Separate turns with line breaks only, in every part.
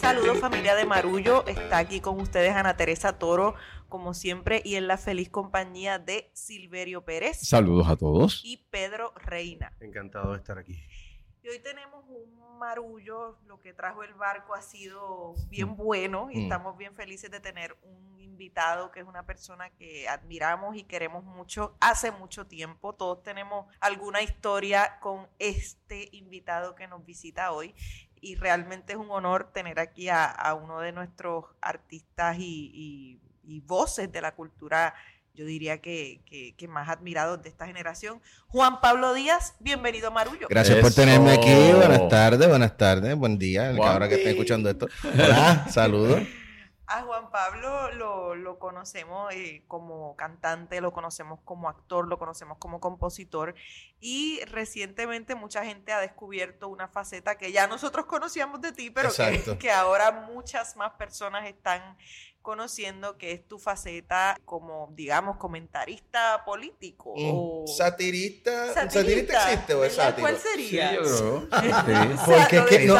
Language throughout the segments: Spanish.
Saludos familia de Marullo, está aquí con ustedes Ana Teresa Toro, como siempre, y en la feliz compañía de Silverio Pérez.
Saludos a todos.
Y Pedro Reina.
Encantado de estar aquí.
Y hoy tenemos un marullo, lo que trajo el barco ha sido bien bueno y
Mm.
estamos bien felices de tener un invitado que es una persona que admiramos y queremos mucho hace mucho tiempo. Todos tenemos alguna historia con este invitado que nos visita hoy y realmente es un honor tener aquí a, a uno de nuestros artistas y, y- y voces de la cultura, yo diría que, que- que más admirados de esta generación. Juan Pablo Díaz, bienvenido a Marullo.
Gracias por tenerme aquí. Buenas tardes, buenas tardes, buen día. Ahora que esté escuchando esto. Hola, saludos.
A Juan Pablo lo, lo conocemos eh, como cantante, lo conocemos como actor, lo conocemos como compositor y recientemente mucha gente ha descubierto una faceta que ya nosotros conocíamos de ti, pero que, que ahora muchas más personas están conociendo, que es tu faceta como, digamos, comentarista político. o
satirista. ¿Un
satirista,
satirista existe o es sátiro?
¿Cuál sería?
Sí, yo creo.
O sea,
Porque es que no,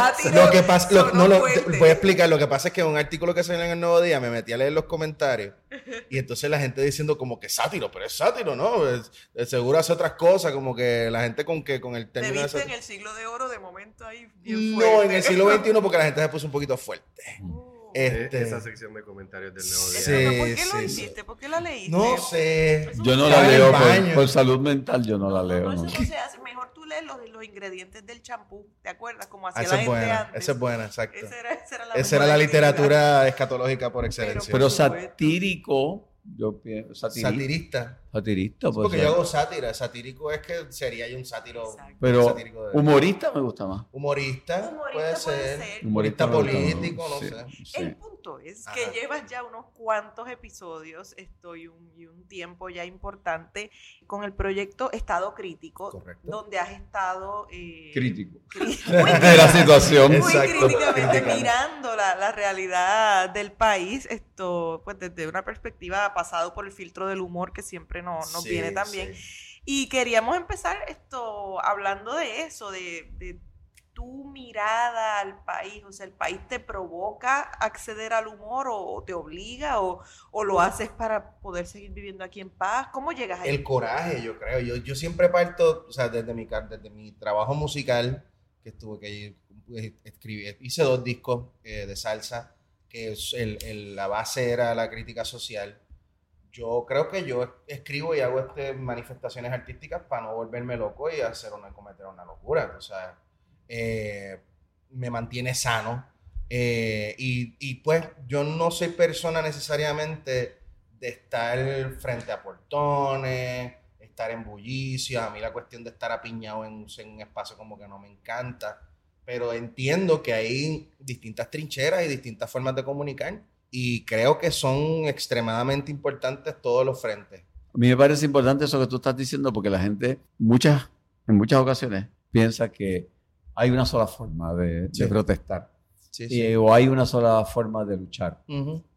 lo que pasa, lo-
sonó
no, lo- voy a explicar, lo que pasa es que un artículo que salió en el Nuevo Día me metí a leer los comentarios y entonces la gente diciendo como que sátiro, pero es sátiro, ¿no? Es- es seguro hace otras cosas, como que la gente con que con el
Te
término de
viste en
sátiro-
el siglo de oro de momento ahí bien
No, en el siglo XXI porque la gente se puso un poquito fuerte.
Oh.
Este-
Esa sección de comentarios del nuevo día.
Sí,
Pero ¿Por qué lo
sí,
hiciste? ¿Por qué la leíste?
No sé.
Yo no la leo por, salud mental, yo no la leo.
No,
¿no?
eso no se hace. Mejor tú lees los, los ingredientes del champú. ¿Te acuerdas? Como hacía
Ah,
la
Esa es
gente
buena,
antes.
esa es buena, exacto.
Esa era, esa era la,
Esa era la literatura escatológica por excelencia.
Pero satírico, yo pienso. Satirista.
Satirista.
Satirista, pues.
Porque yo hago sátira. Satírico es que sería yo un sátiro.
Exacto.
Pero
satírico de-
humorista me gusta más.
humorista,
Humorista
puede,
puede
ser.
ser.
Humorista
más.
político, no
Sí,
sé.
sí.
El punto es que
Ajá.
llevas ya unos cuantos episodios, estoy un, y un tiempo ya importante, con el proyecto Estado Crítico,
Correcto.
donde has estado... eh,
Crítico. De la situación.
muy
Exacto.
críticamente
Criticando.
mirando la, la realidad del país, esto, pues desde una perspectiva pasado por el filtro del humor que siempre no- nos
Sí,
viene también.
sí.
Y queríamos empezar esto hablando de eso, de, de tu mirada al país. O sea, ¿el país te provoca acceder al humor o te obliga o, o lo haces para poder seguir viviendo aquí en paz? ¿Cómo llegas ahí?
El coraje, yo creo. Yo, yo siempre parto, o sea, desde mi, desde mi trabajo musical, que estuve, que eh, escribí, hice dos discos eh, de salsa, que es el- el- la base era la crítica social. Yo creo que yo escribo y hago este, manifestaciones artísticas para no volverme loco y hacer una, cometer una locura. O sea, eh, me mantiene sano. Eh, y, y pues yo no soy persona necesariamente de estar frente a portones, estar en bullicio. A mí la cuestión de estar apiñado en, en un espacio como que no me encanta. Pero entiendo que hay distintas trincheras y distintas formas de comunicar. Y creo que son extremadamente importantes todos los frentes.
A mí me parece importante eso que tú estás diciendo porque la gente muchas, en muchas ocasiones piensa que hay una sola forma de, protestar.
Sí,
o hay una sola forma de luchar.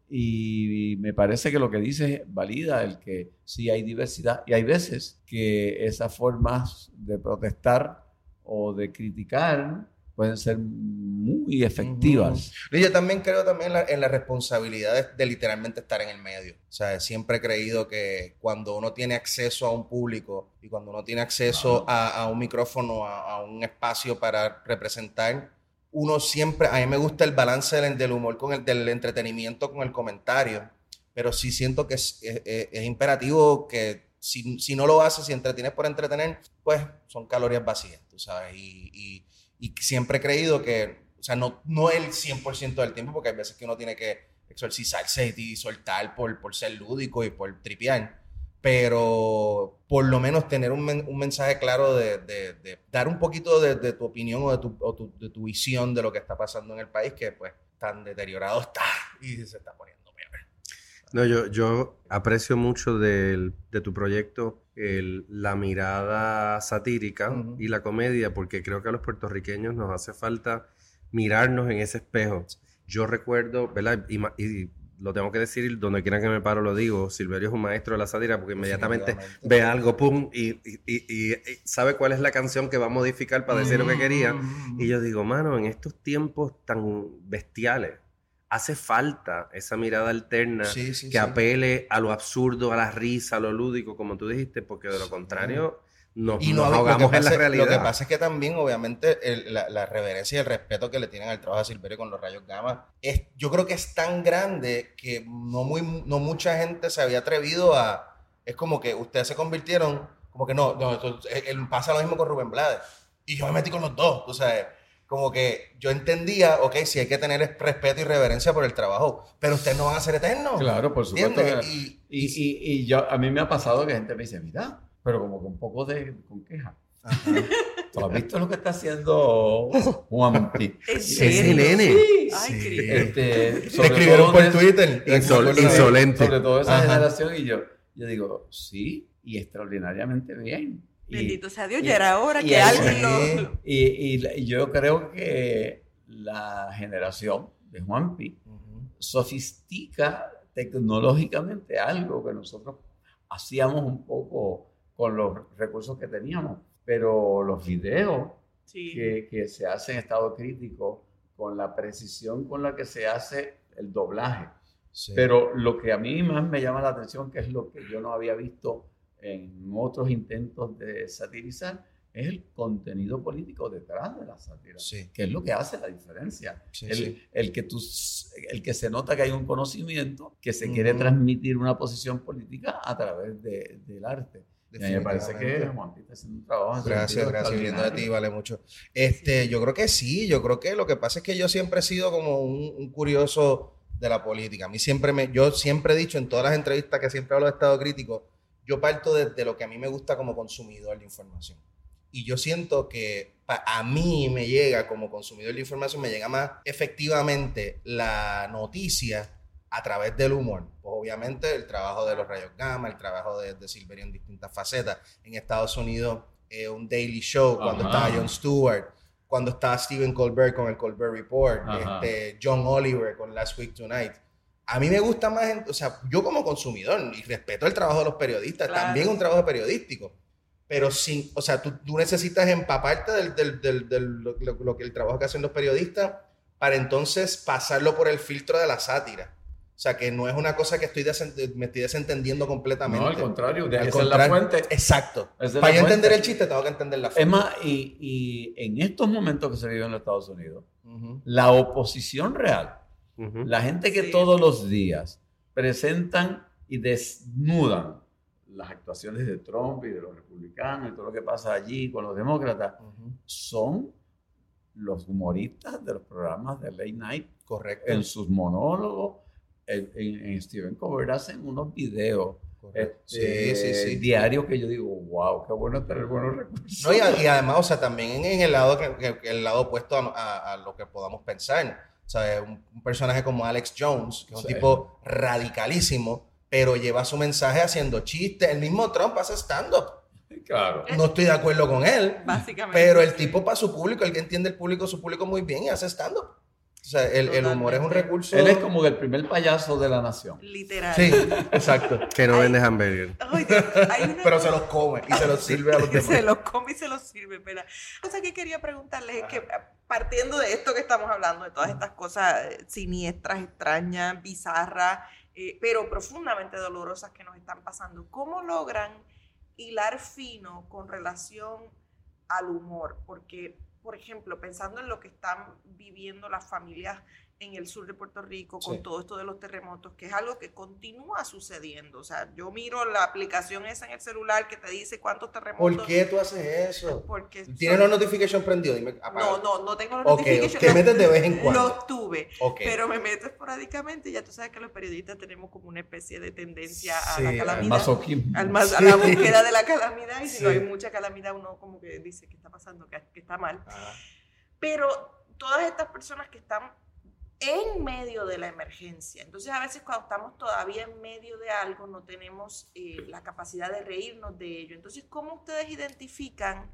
Y me parece que lo que dices valida el que sí hay diversidad. Y hay veces que esas formas de protestar o de criticar pueden ser muy efectivas.
Y Yo también creo también en la, en la responsabilidad de, de literalmente estar en el medio. O sea, siempre he creído que cuando uno tiene acceso a un público y cuando uno tiene acceso a, a un micrófono, a, a un espacio para representar, uno siempre, a mí me gusta el balance del, del humor con el del entretenimiento con el comentario, pero sí siento que es, es- es- es imperativo que si, si no lo haces, si entretienes por entretener, pues son calorías vacías, tú sabes, y, y- y siempre he creído que, o sea, no, no el 100% del tiempo, porque hay veces que uno tiene que exorcizarse y soltar por, por ser lúdico y por tripear, pero por lo menos tener un, men- un mensaje claro de, de- de dar un poquito de, de tu opinión o, tu, o tu- de tu visión de lo que está pasando en el país, que pues tan deteriorado está y se está poniendo.
No, yo, yo aprecio mucho del- de tu proyecto el- la mirada satírica y la comedia, porque creo que a los puertorriqueños nos hace falta mirarnos en ese espejo. Yo recuerdo, ¿verdad? Y, lo tengo que decir, donde quiera que me paro lo digo, Silverio es un maestro de la sátira porque inmediatamente ve algo, pum, y, y- y- y- y sabe cuál es la canción que va a modificar para decir lo que quería. Y yo digo, mano, en estos tiempos tan bestiales, hace falta esa mirada alterna
Sí, sí,
que
sí.
apele a lo absurdo, a la risa, a lo lúdico, como tú dijiste, porque de lo contrario nos,
Y no,
nos ahogamos en la
pasa,
realidad.
lo que pasa es que también, obviamente, el- la, la reverencia y el respeto que le tienen al trabajo de Silverio con los rayos gamma, es, yo creo que es tan grande que no, muy, no mucha gente se había atrevido a... Es como que ustedes se convirtieron, como que no, no esto- eh, eh, pasa lo mismo con Rubén Blades. Y yo me metí con los dos, tú sabes. Como que yo entendía, ok, sí hay que tener respeto y reverencia por el trabajo, pero ustedes no van a ser eternos.
Claro, por supuesto.
Y,
Y, y, y yo, a mí me ha pasado que gente me dice, mira, pero como con un poco de con queja.
Ajá.
¿Tú has visto lo que está haciendo Juan
serio?
nene.
Sí.
Ay,
Sí.
Este,
Te
sobre
escribieron
todo
por Twitter.
Insol- insolente.
Sobre todo esa
Ajá.
generación y yo, yo digo, sí, y extraordinariamente bien. Y-
Bendito sea Dios,
y-
ya era hora
y
que alguien lo...
Y, y yo creo que la generación de Juanpi
Ujú.
sofistica tecnológicamente algo que nosotros hacíamos un poco con los recursos que teníamos, pero los videos
Sí.
que, que se hacen en estado crítico, con la precisión con la que se hace el doblaje.
Sí.
Pero lo que a mí más me llama la atención, que es lo que yo no había visto en otros intentos de satirizar, es el contenido político detrás de la sátira,
Sí,
que es lo que hace la diferencia.
sí,
el,
sí.
el que tú, el que se nota que hay un conocimiento que se quiere
Ujú.
transmitir una posición política a través de- del arte. Y a mí me parece que está haciendo un trabajo.
Gracias, gracias. Viniendo de ti vale mucho. Este, yo creo que sí, yo creo que lo que pasa es que yo siempre he sido como un, un curioso de la política. A mí siempre me, yo siempre he dicho en todas las entrevistas que siempre hablo de estado crítico, yo parto desde lo que a mí me gusta como consumidor de información. Y yo siento que a mí me llega como consumidor de información, me llega más efectivamente la noticia a través del humor. Pues obviamente el trabajo de los rayos gamma, el trabajo de, de Silverio en distintas facetas. En Estados Unidos, eh, un daily show, cuando
Ajá.
estaba Jon Stewart, cuando estaba Stephen Colbert con el Colbert Report,
Ajá.
este, John Oliver con Last Week Tonight. A mí me gusta más, o sea, yo como consumidor, y respeto el trabajo de los periodistas,
Claro.
también un trabajo periodístico, pero sin, o sea, tú, tú necesitas empaparte del, del, del, del- lo, lo- lo que el trabajo que hacen los periodistas para entonces pasarlo por el filtro de la sátira. O sea, que no es una cosa que estoy me estoy desentendiendo completamente.
No, al contrario, de
Al
esa es la fuente.
Exacto.
Es
Para yo entender el chiste, tengo que entender la fuente.
Es más, y, y en estos momentos que se viven en los Estados Unidos, la oposición real, La gente que
Sí.
todos los días presentan y desnudan las actuaciones de Trump y de los republicanos y todo lo que pasa allí con los demócratas,
Ujú.
son los humoristas de los programas de Late Night
Correcto.
en sus monólogos. En, en- en Stephen Colbert hacen unos videos este,
Sí, sí, sí.
diarios que yo digo, wow, qué bueno tener buenos recursos.
No, y, y además, o sea, también en, el lado que, que- que el lado opuesto a, a- a lo que podamos pensar. O sea, un, un personaje como Alex Jones, que es un
Sí.
tipo radicalísimo, pero lleva su mensaje haciendo chistes. El mismo Trump hace stand-up.
Claro.
No estoy de acuerdo con él,
Básicamente.
pero el tipo para su público, el que entiende el público, su público muy bien y hace stand-up. O sea, el, el humor es un recurso.
Él es como el primer payaso de la nación.
Literal.
Sí, exacto.
Que no vende hamburger.
Ay, Dios, hay una
Pero se los come y se los sirve a los demás.
se los come y se los sirve, espera. Cosa que quería preguntarles es que partiendo de esto que estamos hablando, de todas estas cosas eh, siniestras, extrañas, bizarras, eh, pero profundamente dolorosas que nos están pasando, ¿cómo logran hilar fino con relación al humor? Porque, por ejemplo, pensando en lo que están viviendo las familias en el sur de Puerto Rico con
Sí.
todo esto de los terremotos, que es algo que continúa sucediendo. O sea, yo miro la aplicación esa en el celular que te dice cuántos terremotos.
¿Por qué tú haces eso?
Porque
¿Tienes
son-
prendidos? Dime, apaga.
No, no, no tengo los
Ok,
notifications.
te
Los-
metes de vez en cuando.
Los tuve, pero me meto esporádicamente. Ya tú sabes que los periodistas tenemos como una especie de tendencia a
Sí,
la
al
calamidad.
masoquismo.
al mas- a la búsqueda de la calamidad y si no hay mucha calamidad uno como que dice que está pasando, que, que está mal. Pero todas estas personas que están en medio de la emergencia, entonces a veces cuando estamos todavía en medio de algo no tenemos eh, la capacidad de reírnos de ello. Entonces, ¿cómo ustedes identifican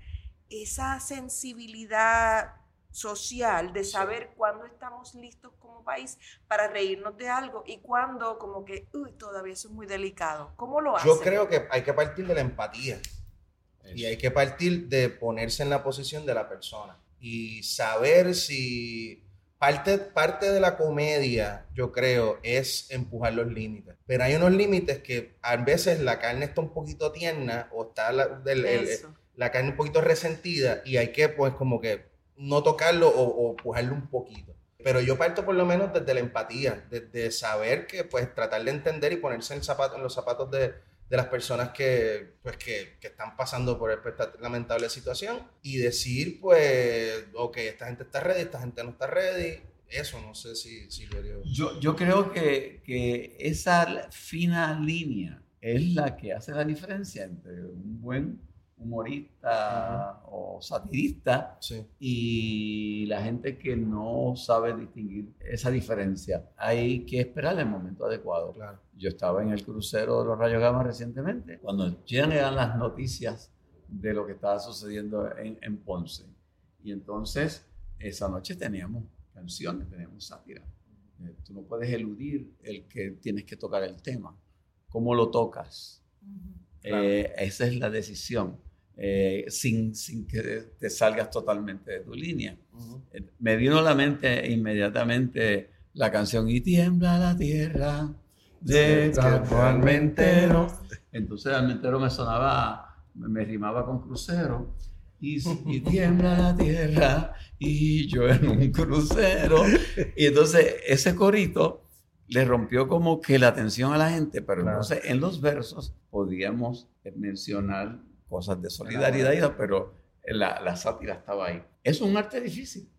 esa sensibilidad social de saber cuándo estamos listos como país para reírnos de algo y cuándo como que, uy, todavía eso es muy delicado. ¿Cómo lo hacen?
Yo creo que hay que partir de la empatía y hay que partir de ponerse en la posición de la persona y saber si parte, parte de la comedia, yo creo, es empujar los límites. Pero hay unos límites que a veces la carne está un poquito tierna o está la, del- el- la carne un poquito resentida y hay que pues como que no tocarlo o, o empujarlo un poquito. Pero yo parto por lo menos desde la empatía, desde saber que pues tratar de entender y ponerse en, zapato, en los zapatos de, de las personas que, pues, que, que están pasando por esta lamentable situación y decir pues, ok, esta gente está ready, esta gente no está ready. Eso no sé si, si lo haría.
Yo, yo creo que, que esa fina línea es la que hace la diferencia entre un buen humorista o satirista
Sí.
y la gente que no sabe distinguir esa diferencia. Hay que esperar el momento adecuado.
Claro.
Yo estaba en el crucero de los Rayos Gamma recientemente, cuando llegan las noticias de lo que estaba sucediendo en, en Ponce. Y entonces, esa noche teníamos canciones, teníamos sátira. Eh, Tú no puedes eludir el que tienes que tocar el tema. ¿Cómo lo tocas?
Claro.
Eh, esa es la decisión, eh, sin, sin que te salgas totalmente de tu línea. Eh, Me vino a la mente inmediatamente la canción Y tiembla la tierra de campo almentero. Entonces almentero me sonaba, me, me rimaba con crucero. Y, y tiembla la tierra y yo en un crucero. Y entonces ese corito le rompió como que la atención a la gente, pero
Claro.
entonces en los versos podíamos mencionar cosas de solidaridad, pero la, la sátira estaba ahí. Es un arte difícil.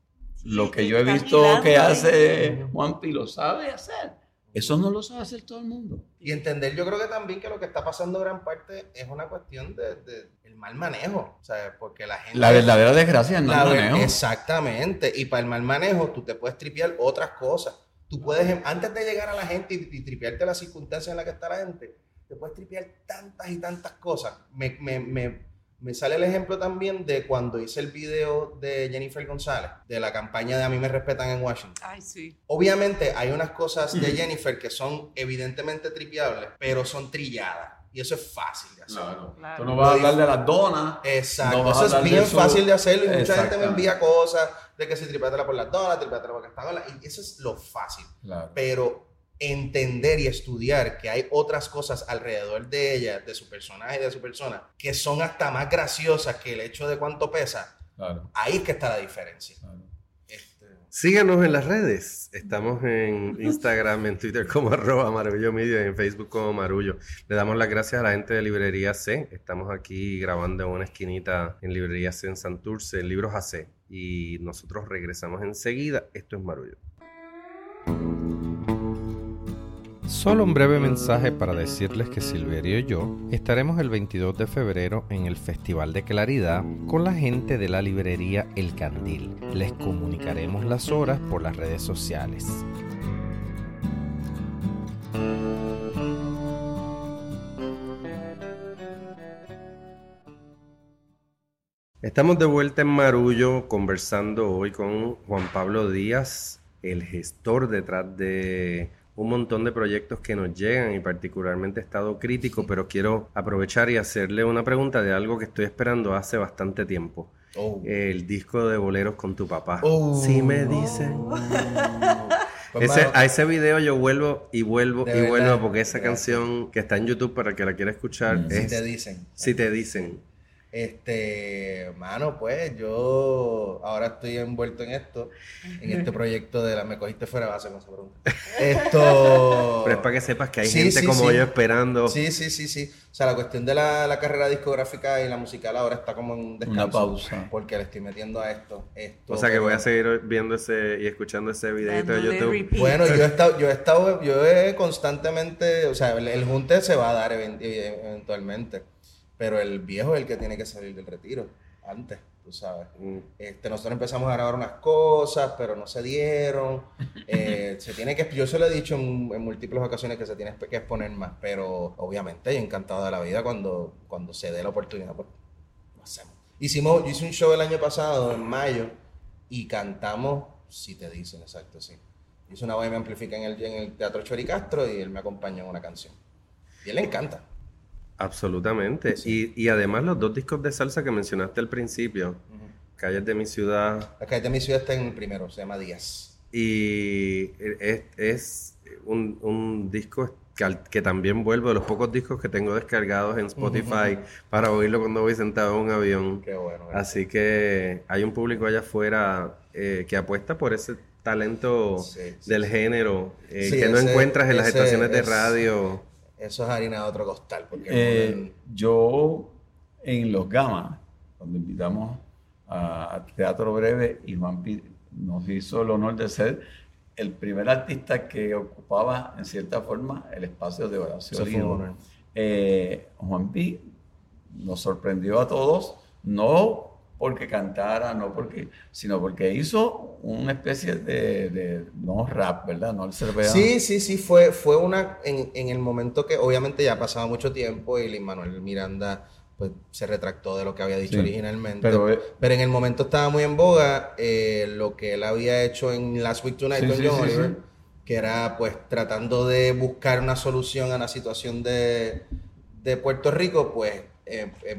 Lo que yo he visto que hace Juanpi lo sabe hacer. Eso no lo sabe hacer todo el mundo.
Y entender, yo creo que también que lo que está pasando gran parte es una cuestión de, de el mal manejo, sea, porque la gente...
La verdadera desgracia es
La ver-
manejo.
Exactamente, y para el mal manejo tú te puedes tripear otras cosas. Tú puedes, antes de llegar a la gente y, y tripearte las circunstancias en las que está la gente, te puedes tripear tantas y tantas cosas. Me, me, me, me sale el ejemplo también de cuando hice el video de Jennifer González, de la campaña de A mí me respetan en Washington.
Ay, sí.
Obviamente hay unas cosas de Jennifer que son evidentemente tripeables, pero son trilladas. Y eso es fácil de hacer.
Claro.
Claro.
Tú no vas a hablar de las donas.
Exacto,
No
eso es bien
su-
fácil de hacerlo y mucha gente me envía cosas de que si tripátela por las donas, tripátela porque está donas, y eso es lo fácil.
Claro.
Pero entender y estudiar que hay otras cosas alrededor de ella, de su personaje y de su persona, que son hasta más graciosas que el hecho de cuánto pesa,
Claro.
ahí es que está la diferencia.
claro.
Este,
Síganos en las redes. Estamos en Instagram, en Twitter como arroba Marullo Media y en Facebook como Marullo. Le damos las gracias a la gente de Librería C. Estamos aquí grabando en una esquinita en Librería C en Santurce, en Libros AC. Y nosotros regresamos enseguida. Esto es Marullo.
Solo un breve mensaje para decirles que Silverio y yo estaremos el 22 de febrero en el Festival de Claridad con la gente de la librería El Candil. Les comunicaremos las horas por las redes sociales.
Estamos de vuelta en Marullo conversando hoy con Juan Pablo Díaz, el gestor detrás de un montón de proyectos que nos llegan y particularmente Estado Crítico, pero quiero aprovechar y hacerle una pregunta de algo que estoy esperando hace bastante tiempo.
oh.
El disco de boleros con tu papá.
Oh.
Sí me dicen.
Pues,
Ese- a ese video yo vuelvo y vuelvo
De
y
verdad,
vuelvo porque esa
verdad.
canción que está en YouTube para el que la quiera escuchar
Mm.
si
es
te dicen.
Si te dicen.
Este, mano, pues yo ahora estoy envuelto en esto, en este proyecto de la Me Cogiste Fuera de Base con esa pregunta. Esto.
Pero es para que sepas que hay
Sí,
gente
sí,
como
sí.
yo esperando.
Sí, sí, sí, sí. O sea, la cuestión de la, la carrera discográfica y la musical ahora está como en descanso.
Una pausa.
Porque le estoy metiendo a esto. esto
O sea que voy a seguir viendo ese y escuchando ese videito de YouTube.
repeat.
Bueno, yo he estado, yo he estado, yo he constantemente, o sea, el, el junte se va a dar even- eventualmente, pero el viejo es el que tiene que salir del retiro antes, tú sabes.
Mm.
Este, nosotros empezamos a grabar unas cosas, pero no se dieron. Eh, se tiene que, yo se lo he dicho en, en múltiples ocasiones que se tiene que exponer más, pero obviamente yo encantado de la vida cuando, cuando se dé la oportunidad, pues lo hacemos. Hicimos, yo hice un show el año pasado, en mayo, y cantamos si te dicen, exacto, sí. Hice una voz y me amplifica en el, en el Teatro Choricastro y él me acompañó en una canción. Y él le encanta.
Absolutamente. Y, y además los dos discos de salsa que mencionaste al principio, Calles de mi ciudad
La calle de mi ciudad está en el primero, se llama Díaz.
y es, es un, un disco que, que también vuelvo de los pocos discos que tengo descargados en Spotify para oírlo cuando voy sentado en un avión.
Qué bueno.
Así que hay un público allá afuera eh, que apuesta por ese talento
Sí, sí,
del género eh, que no
ese-
encuentras en las estaciones de
es-
radio.
Eso es harina de otro costal. Porque
Eh, yo en Los Gamas, cuando invitamos a, a Teatro Breve y Juan Pi nos hizo el honor de ser el primer artista que ocupaba en cierta forma el espacio de Horacio Olivo. Eh, Juan Pi nos sorprendió a todos, no porque cantara, no porque, sino porque hizo una especie de, de- no rap, ¿verdad? No cerveza.
Sí, sí, sí, fue, fue una, en, en el momento que obviamente ya ha pasado mucho tiempo y Manuel Miranda pues se retractó de lo que había dicho
Sí,
originalmente.
pero,
Pero,
eh,
en el momento estaba muy en boga eh, lo que él había hecho en Last Week Tonight
Sí,
con
sí,
John
sí,
Oliver,
sí.
que era pues tratando de buscar una solución a la situación de, de Puerto Rico, pues eh, eh,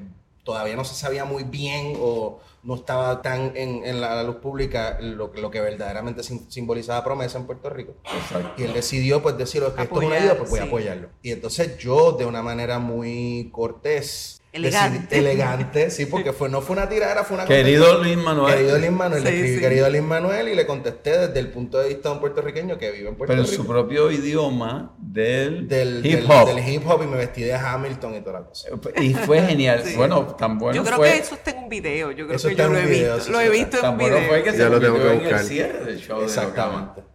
todavía no se sabía muy bien o no estaba tan en, en la luz pública lo, lo que verdaderamente sim- simbolizaba promesa en Puerto Rico.
Exacto.
Y él decidió, pues, decirlo, que esto es una ayuda, pues voy a apoyarlo. Y entonces yo, de una manera muy cortés,
Elegante.
elegante, sí, porque fue, no fue una tiradera, fue una
Querido Luis Manuel.
Querido Lin Manuel, le escribí
sí.
querido Lin Manuel y le contesté desde el punto de vista de un puertorriqueño que vive en Puerto
pero en
Rico.
su propio idioma del,
del,
hip
del-
hop.
del hip hop y me vestí de Hamilton y toda la cosa.
Y fue genial.
Sí.
Bueno, tan bueno
yo creo
fue.
que eso está en un video. Yo creo
Eso
que yo
en
lo he
video,
visto. lo he visto en
tan
un
bueno
video.
fue que se
Ya lo tengo que
en el
buscar.
cierre del show de.
Exactamente.
Sí.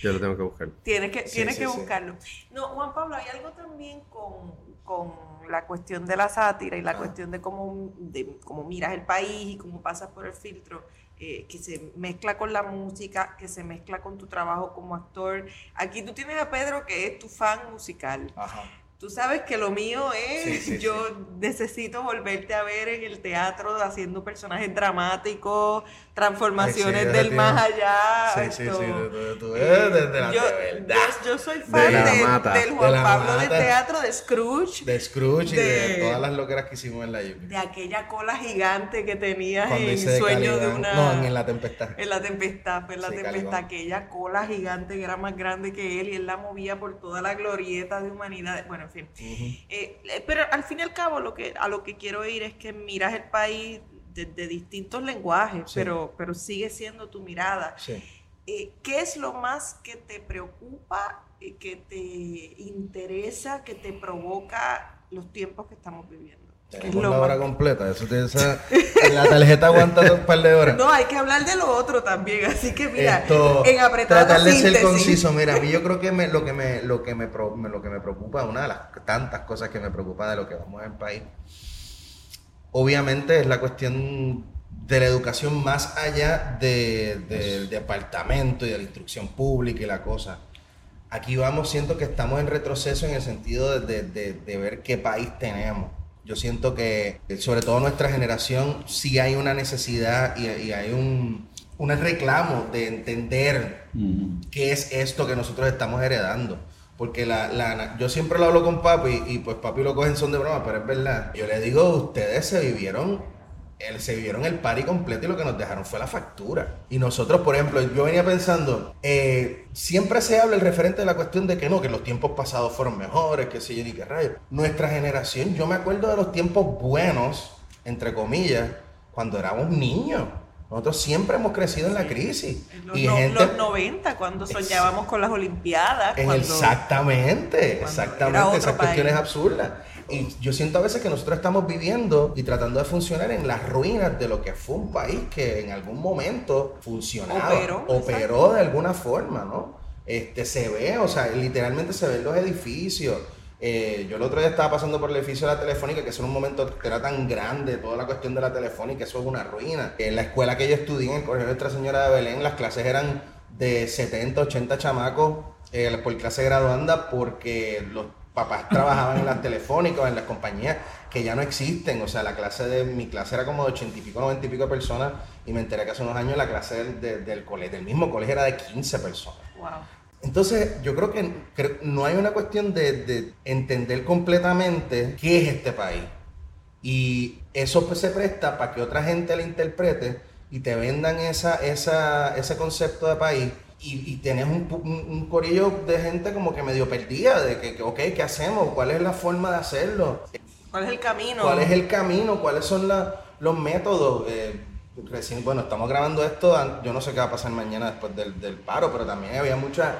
Yo lo tengo que buscar.
Tienes que,
Sí,
tienes
sí,
que
sí.
buscarlo. No, Juan Pablo, hay algo también con, con la cuestión de la sátira y la cuestión de cómo, de cómo miras el país y cómo pasas por el filtro, eh, que se mezcla con la música, que se mezcla con tu trabajo como actor. Aquí tú tienes a Pedro, que es tu fan musical.
Ajá.
Tú sabes que lo mío es,
Sí, sí,
yo necesito volverte a ver en el teatro haciendo personajes dramáticos, transformaciones
Ay,
del más allá.
Sí, sí,
esto,
sí, tú- tú-
eh,
desde la
yo,
de verdad.
yo- yo soy fan de- del
De
Juan Pablo de
mata.
teatro, de Scrooge, de,
De Scrooge y de
de-
todas las loqueras que hicimos en la lluvia.
aquella cola gigante que tenías
Cuando
en Sueño de una...
No, en La Tempestad.
En la tempestad, fue en la tempestad, aquella cola gigante que era más grande que él y él la movía por toda la glorieta de humanidad. Bueno, en fin.
Ujú.
Eh, eh, pero al fin y al cabo lo que, a lo que quiero ir es que miras el país de, de distintos lenguajes,
Sí.
pero, pero sigue siendo tu mirada.
Sí.
Eh, ¿Qué es lo más que te preocupa, eh, que te interesa, que te provoca los tiempos que estamos viviendo? ¿Qué es
Tenemos la hora completa. Eso te, esa, la tarjeta aguanta un par de horas.
No, hay que hablar de lo otro también, así que mira,
Esto,
en apretada
tratar de ser conciso. Mira, a mí yo creo que me, lo, que me, lo, que me, lo que me preocupa, una de las tantas cosas que me preocupa de lo que vamos en el país, obviamente es la cuestión de la educación más allá de- del departamento y de la instrucción pública y la cosa. Aquí vamos, siento que estamos en retroceso en el sentido de, de- de- de ver qué país tenemos. Yo siento que, sobre todo nuestra generación, sí hay una necesidad y, y hay un, un reclamo de entender qué es esto que nosotros estamos heredando. Porque la, la- yo siempre lo hablo con papi y pues papi lo coge en son de broma, pero es verdad. Yo le digo, ustedes se vivieron, el, se vivieron el party completo y lo que nos dejaron fue la factura. Y nosotros, por ejemplo, yo venía pensando, eh, siempre se habla el referente de la cuestión de que no, que los tiempos pasados fueron mejores, que sé yo ni qué rayos. Nuestra generación, yo me acuerdo de los tiempos buenos, entre comillas, cuando éramos niños. Nosotros siempre hemos crecido en la crisis.
En los,
y
no-
gente
los 90, cuando soñábamos con las Olimpiadas. cuando,
exactamente,
cuando
exactamente, esas cuestiones
país.
absurdas. Y yo siento a veces que nosotros estamos viviendo y tratando de funcionar en las ruinas de lo que fue un país que en algún momento funcionaba,
Operó,
operó de alguna forma, ¿no? Este, se ve, o sea, literalmente se ven los edificios. Eh, yo el otro día estaba pasando por el edificio de la Telefónica, que eso en un momento era tan grande, toda la cuestión de la Telefónica, eso es una ruina. En la escuela que yo estudié, en el Colegio Nuestra Señora de Belén, las clases eran de 70, 80 chamacos eh, por clase graduanda porque los papás trabajaban en las telefónicas, en las compañías que ya no existen. O sea, la clase de mi clase era como de ochenta y pico, noventa y pico personas y me enteré que hace unos años la clase del, del, colegio, del mismo colegio era de 15 personas.
Wow.
Entonces, yo creo que no hay una cuestión de, de, entender completamente qué es este país. Y eso pues se presta para que otra gente lo interprete y te vendan esa, esa, ese concepto de país. Y, y tenés un, un, corillo de gente como que medio perdida, de que, ok, ¿qué hacemos? ¿Cuál es la forma de hacerlo?
¿Cuál es el camino?
¿Cuál es el camino? ¿Cuáles son la, los métodos? Eh, recién, bueno, estamos grabando esto, yo no sé qué va a pasar mañana después del, del paro, pero también había mucha,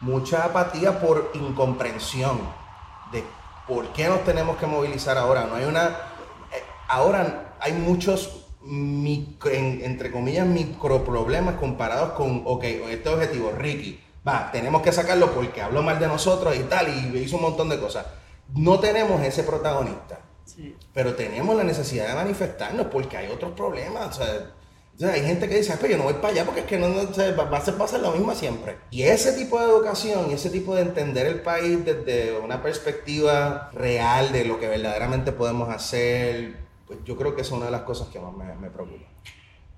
mucha apatía por incomprensión de por qué nos tenemos que movilizar ahora. No hay una... Eh, ahora hay muchos entre comillas, microproblemas comparados con, ok, este objetivo, Ricky, va, tenemos que sacarlo porque habló mal de nosotros y tal, y hizo un montón de cosas. No tenemos ese protagonista, pero tenemos la necesidad de manifestarnos porque hay otros problemas. O sea, hay gente que dice, pero yo no voy para allá porque es que no, va, a ser, va lo mismo siempre. Y ese tipo de educación y ese tipo de entender el país desde una perspectiva real de lo que verdaderamente podemos hacer, pues yo creo que es una de las cosas que más me, me preocupa.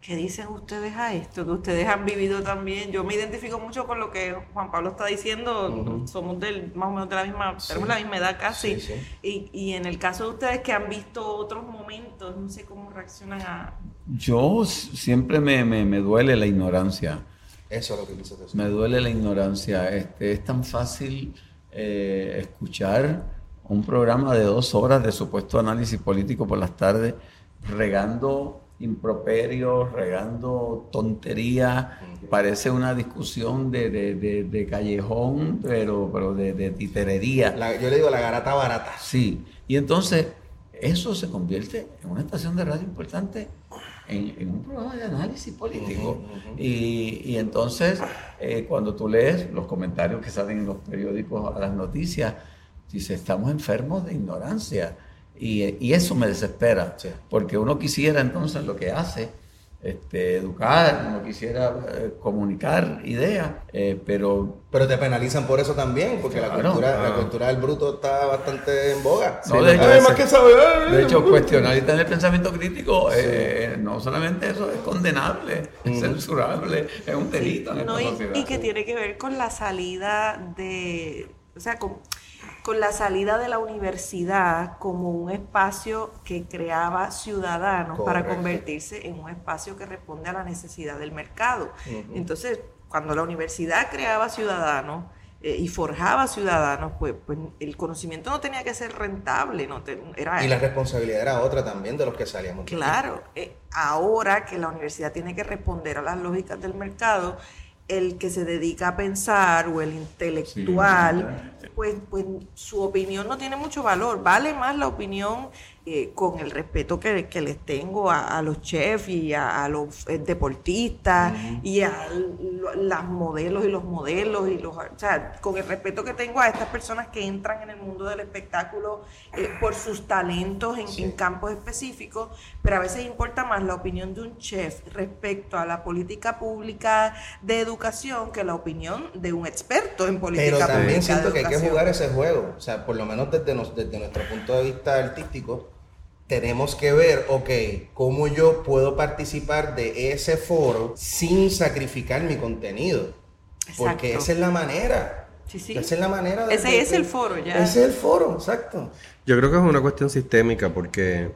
¿Qué dicen ustedes a esto? Que ustedes han vivido también. Yo me identifico mucho con lo que Juan Pablo está diciendo. Somos del, más o menos de la misma, tenemos la misma edad casi. Y, y, en el caso de ustedes que han visto otros momentos, no sé cómo reaccionan a...
Yo siempre me, me, me duele la ignorancia.
Eso es lo que dices.
Me duele la ignorancia. Este, es tan fácil eh, escuchar un programa de dos horas de supuesto análisis político por las tardes, regando improperios, regando tontería, parece una discusión de, de, callejón, pero, pero de, titerería.
yo le digo la garata barata.
Sí, y entonces eso se convierte en una estación de radio importante, en, un programa de análisis político. Y, y, entonces, eh, cuando tú lees los comentarios que salen en los periódicos a las noticias, Dice, estamos enfermos de ignorancia. Y, eso me desespera, porque uno quisiera entonces lo que hace, este, educar, uno quisiera eh, comunicar ideas, eh, pero...
Pero te penalizan por eso también, porque la, cultura, la cultura del bruto está bastante en boga.
No, de, hecho, que saber. de hecho, cuestionar y tener pensamiento crítico, eh, no solamente eso es condenable, es censurable, es un delito.
no, y, y, que tiene que ver con la salida de... O sea, con con la salida de la universidad como un espacio que creaba ciudadanos para convertirse en un espacio que responde a la necesidad del mercado. Entonces, cuando la universidad creaba ciudadanos, eh, y forjaba ciudadanos, pues, pues, el conocimiento no tenía que ser rentable. No era,
y la responsabilidad era otra también de los que salíamos.
Claro, eh, ahora que la universidad tiene que responder a las lógicas del mercado, el que se dedica a pensar o el intelectual, pues, pues su opinión no tiene mucho valor. Vale más la opinión eh, con el respeto que, les tengo a, los chefs y a, los eh, deportistas y a los modelos y los modelos y los, o sea, con el respeto que tengo a estas personas que entran en el mundo del espectáculo eh, por sus talentos en, campos específicos, pero a veces importa más la opinión de un chef respecto a la política pública de educación que la opinión de un experto en política pública.
Pero también siento que hay que jugar ese juego, o sea, por lo menos desde, desde nuestro punto de vista artístico tenemos que ver, ok, cómo yo puedo participar de ese foro sin sacrificar mi contenido. Porque esa es la manera. Sí, sí. Esa es la manera
de... Ese es el foro ya.
Ese es el foro, exacto.
Yo creo que es una cuestión sistémica porque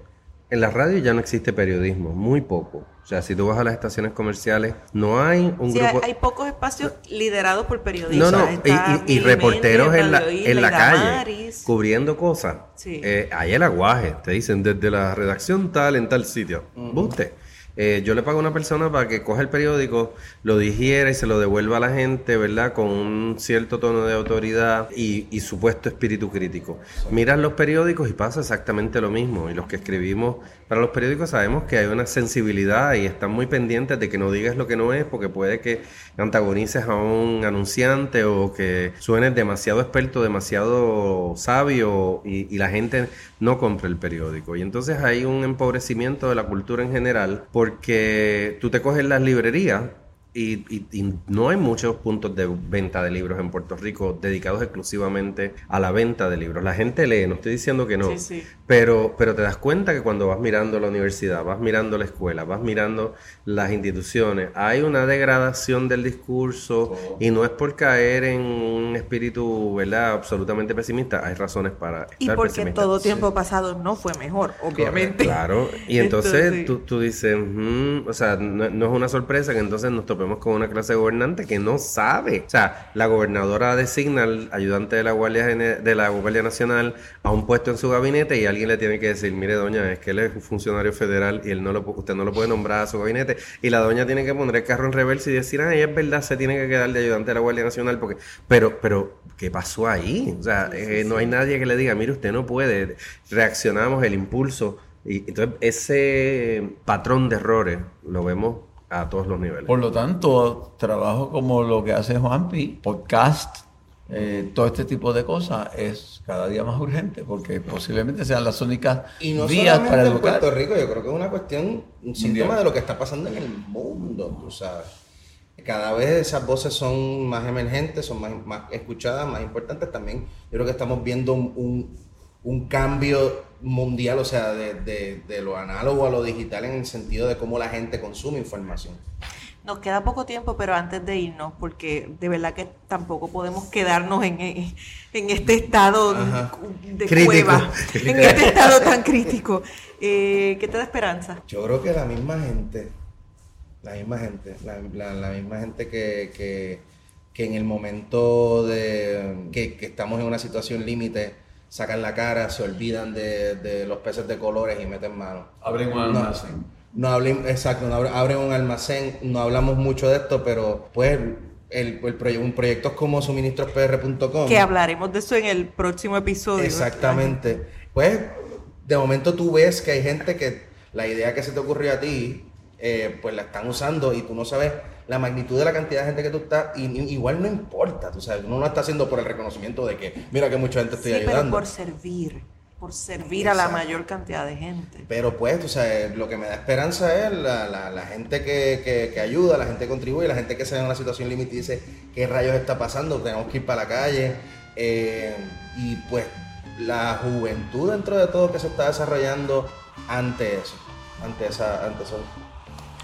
en la radio ya no existe periodismo, muy poco. O sea, si tú vas a las estaciones comerciales, no hay un sí,
Hay, pocos espacios liderados por periodistas.
No, no, y, reporteros en la, en la calle cubriendo cosas. Sí. Eh, hay el aguaje, te dicen desde la redacción tal en tal sitio. Buste. Eh, yo le pago a una persona para que coja el periódico, lo digiera y se lo devuelva a la gente, ¿verdad? Con un cierto tono de autoridad y, supuesto espíritu crítico. Miran los periódicos y pasa exactamente lo mismo. Y los que escribimos para los periódicos sabemos que hay una sensibilidad y están muy pendientes de que no digas lo que no es, porque puede que antagonices a un anunciante o que suenes demasiado experto, demasiado sabio y, y la gente no compre el periódico. Y entonces hay un empobrecimiento de la cultura en general porque tú te coges las librerías y, y- y no hay muchos puntos de venta de libros en Puerto Rico dedicados exclusivamente a la venta de libros. La gente lee, no estoy diciendo que no,
Sí, sí.
Pero, pero te das cuenta que cuando vas mirando la universidad, vas mirando la escuela, vas mirando las instituciones, hay una degradación del discurso y no es por caer en un espíritu, ¿verdad?, absolutamente pesimista, hay razones para estar
Y porque
pesimista.
todo tiempo pasado no fue mejor, obviamente.
Claro, y entonces,
Entonces-
tú, tú dices, "Mm", o sea, no, no es una sorpresa que entonces nos topemos con una clase gobernante que no sabe. O sea, la gobernadora designa al ayudante de la Guardia, de la Guardia Nacional a un puesto en su gabinete y alguien le tiene que decir, mire doña, es que él es un funcionario federal y él no lo, usted no lo puede nombrar a su gabinete. Y la doña tiene que poner el carro en reversa y decir, ay, es verdad, se tiene que quedar de ayudante de la Guardia Nacional porque... Pero, pero, ¿qué pasó ahí? O sea, eh, no hay nadie que le diga, mire, usted no puede. Reaccionamos, el impulso. Y entonces ese patrón de errores lo vemos a todos los niveles.
Por lo tanto, trabajo como lo que hace Juanpi, podcast, eh, todo este tipo de cosas es cada día más urgente porque posiblemente sean las únicas
Y no
vías para
en
educar.
Puerto Rico, yo creo que es una cuestión, un síntoma de lo que está pasando en el mundo, tú sabes. Cada vez esas voces son más emergentes, son más, más escuchadas, más importantes también. Yo creo que estamos viendo un, un- un cambio mundial, o sea, de, de- de lo análogo a lo digital en el sentido de cómo la gente consume información.
Nos queda poco tiempo, pero antes de irnos, porque de verdad que tampoco podemos quedarnos en, en este estado
Ajá.
de
Crítico.
cueva, en este estado tan crítico. Eh, ¿Qué te da esperanza?
Yo creo que la misma gente, la misma gente, la, la- la misma gente que, que, que en el momento de que, que estamos en una situación límite, sacan la cara, se olvidan de, de los peces de colores y meten mano.
Abren un almacén.
no hablen, exacto, no abre- abren un almacén, no hablamos mucho de esto, pero pues el, el proye- un proyectos como suministrospr.com.
Que hablaremos de eso en el próximo episodio.
Exactamente. Pues de momento tú ves que hay gente que la idea que se te ocurrió a ti, eh, pues la están usando y tú no sabes la magnitud de la cantidad de gente que tú estás, y, y- igual no importa, tú sabes, uno no está haciendo por el reconocimiento de que, mira que mucha gente estoy
Sí, pero
ayudando.
por servir, por servir a la mayor cantidad de gente.
Pero pues, tú sabes, lo que me da esperanza es la, la- la gente que, que- que ayuda, la gente que contribuye, la gente que se ve en una situación límite y dice, ¿qué rayos está pasando? Tenemos que ir para la calle. Eh, y pues la juventud dentro de todo que se está desarrollando ante eso, ante esa, ante eso.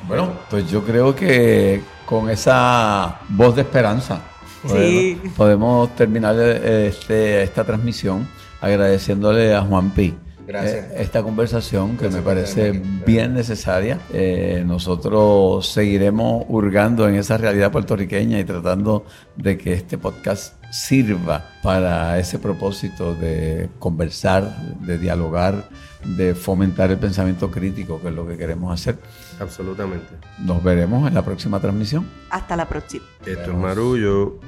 Bueno, pues yo creo que con esa voz de esperanza
Sí.
podemos, podemos terminar eh, este, esta transmisión agradeciéndole a Juan Pi.
Gracias.
eh, esta conversación que
Gracias
me parece bien necesaria. Eh, nosotros seguiremos hurgando en esa realidad puertorriqueña y tratando de que este podcast sirva para ese propósito de conversar, de dialogar, de fomentar el pensamiento crítico, que es lo que queremos hacer.
Absolutamente.
Nos veremos en la próxima transmisión.
Hasta la próxima.
Esto es Marullo.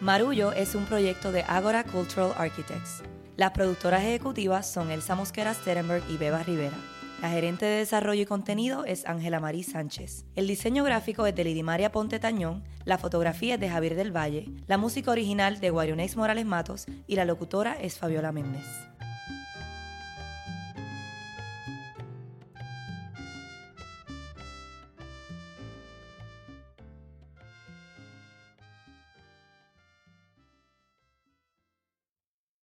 Marullo es un proyecto de Agora Cultural Architects. Las productoras ejecutivas son Elsa Mosquera Sterenberg y Beba Rivera. La gerente de desarrollo y contenido es Ángela Marí Sánchez. El diseño gráfico es de Lidimaria Ponte Tañón, la fotografía es de Javier del Valle, la música original de Guarionex Morales Matos y la locutora es Fabiola Méndez.